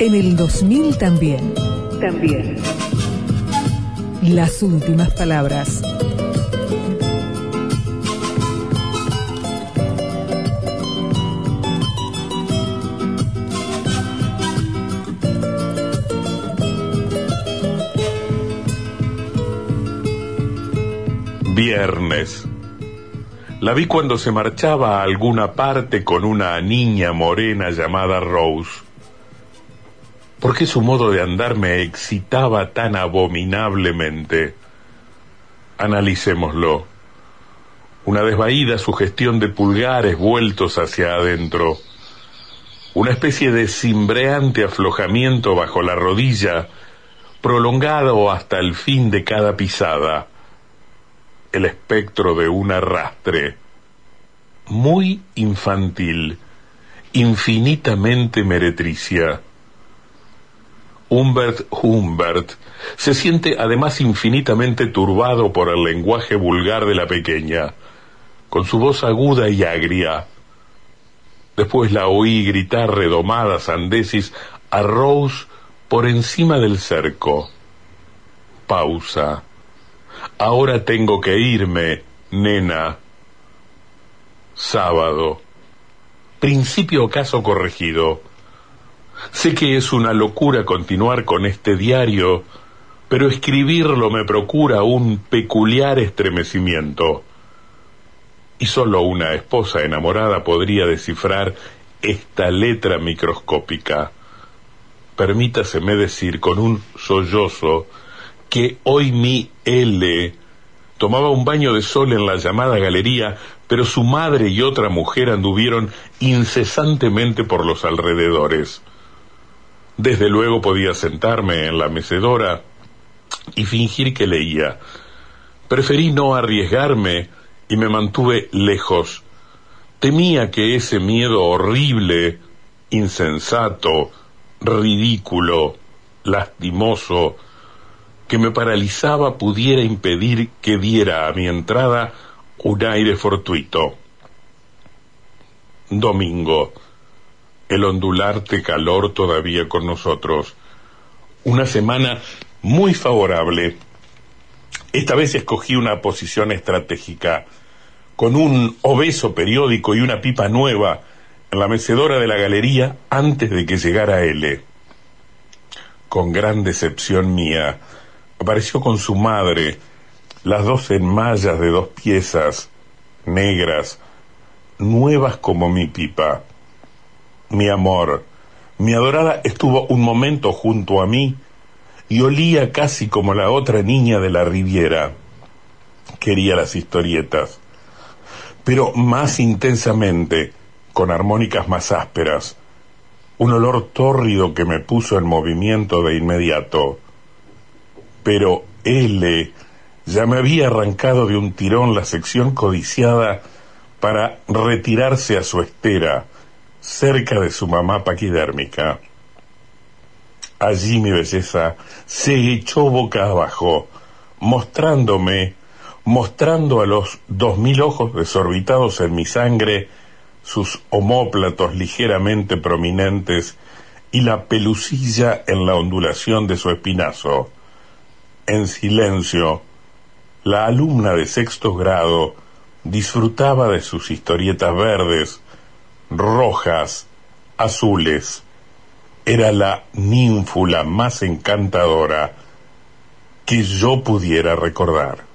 En el 2000 también. También. Las últimas palabras. Viernes. La vi cuando se marchaba a alguna parte con una niña morena llamada Rose. ¿Por qué su modo de andar me excitaba tan abominablemente? Analicémoslo. Una desvaída sugestión de pulgares vueltos hacia adentro. Una especie de cimbreante aflojamiento bajo la rodilla, prolongado hasta el fin de cada pisada el espectro de un arrastre, muy infantil, infinitamente meretricia. Humbert Humbert se siente además infinitamente turbado por el lenguaje vulgar de la pequeña, con su voz aguda y agria. Después la oí gritar redomadas sandesis a Rose por encima del cerco. Pausa. Ahora tengo que irme, nena. Sábado. Principio caso corregido. Sé que es una locura continuar con este diario, pero escribirlo me procura un peculiar estremecimiento. Y solo una esposa enamorada podría descifrar esta letra microscópica. Permítaseme decir con un sollozo que hoy mi L tomaba un baño de sol en la llamada galería, pero su madre y otra mujer anduvieron incesantemente por los alrededores. Desde luego podía sentarme en la mecedora y fingir que leía. Preferí no arriesgarme y me mantuve lejos. Temía que ese miedo horrible, insensato, ridículo, lastimoso, que me paralizaba pudiera impedir que diera a mi entrada un aire fortuito. Domingo. El ondularte calor todavía con nosotros. Una semana muy favorable. Esta vez escogí una posición estratégica, con un obeso periódico y una pipa nueva en la mecedora de la galería antes de que llegara L. Con gran decepción mía, apareció con su madre, las dos mallas de dos piezas, negras, nuevas como mi pipa. Mi amor, mi adorada estuvo un momento junto a mí y olía casi como la otra niña de la Riviera. Quería las historietas, pero más intensamente, con armónicas más ásperas, un olor tórrido que me puso en movimiento de inmediato. Pero L ya me había arrancado de un tirón la sección codiciada para retirarse a su estera, cerca de su mamá paquidérmica. Allí mi belleza se echó boca abajo, mostrándome, mostrando a los dos mil ojos desorbitados en mi sangre, sus omóplatos ligeramente prominentes y la pelucilla en la ondulación de su espinazo en silencio, la alumna de sexto grado disfrutaba de sus historietas verdes, rojas, azules. Era la ninfula más encantadora que yo pudiera recordar.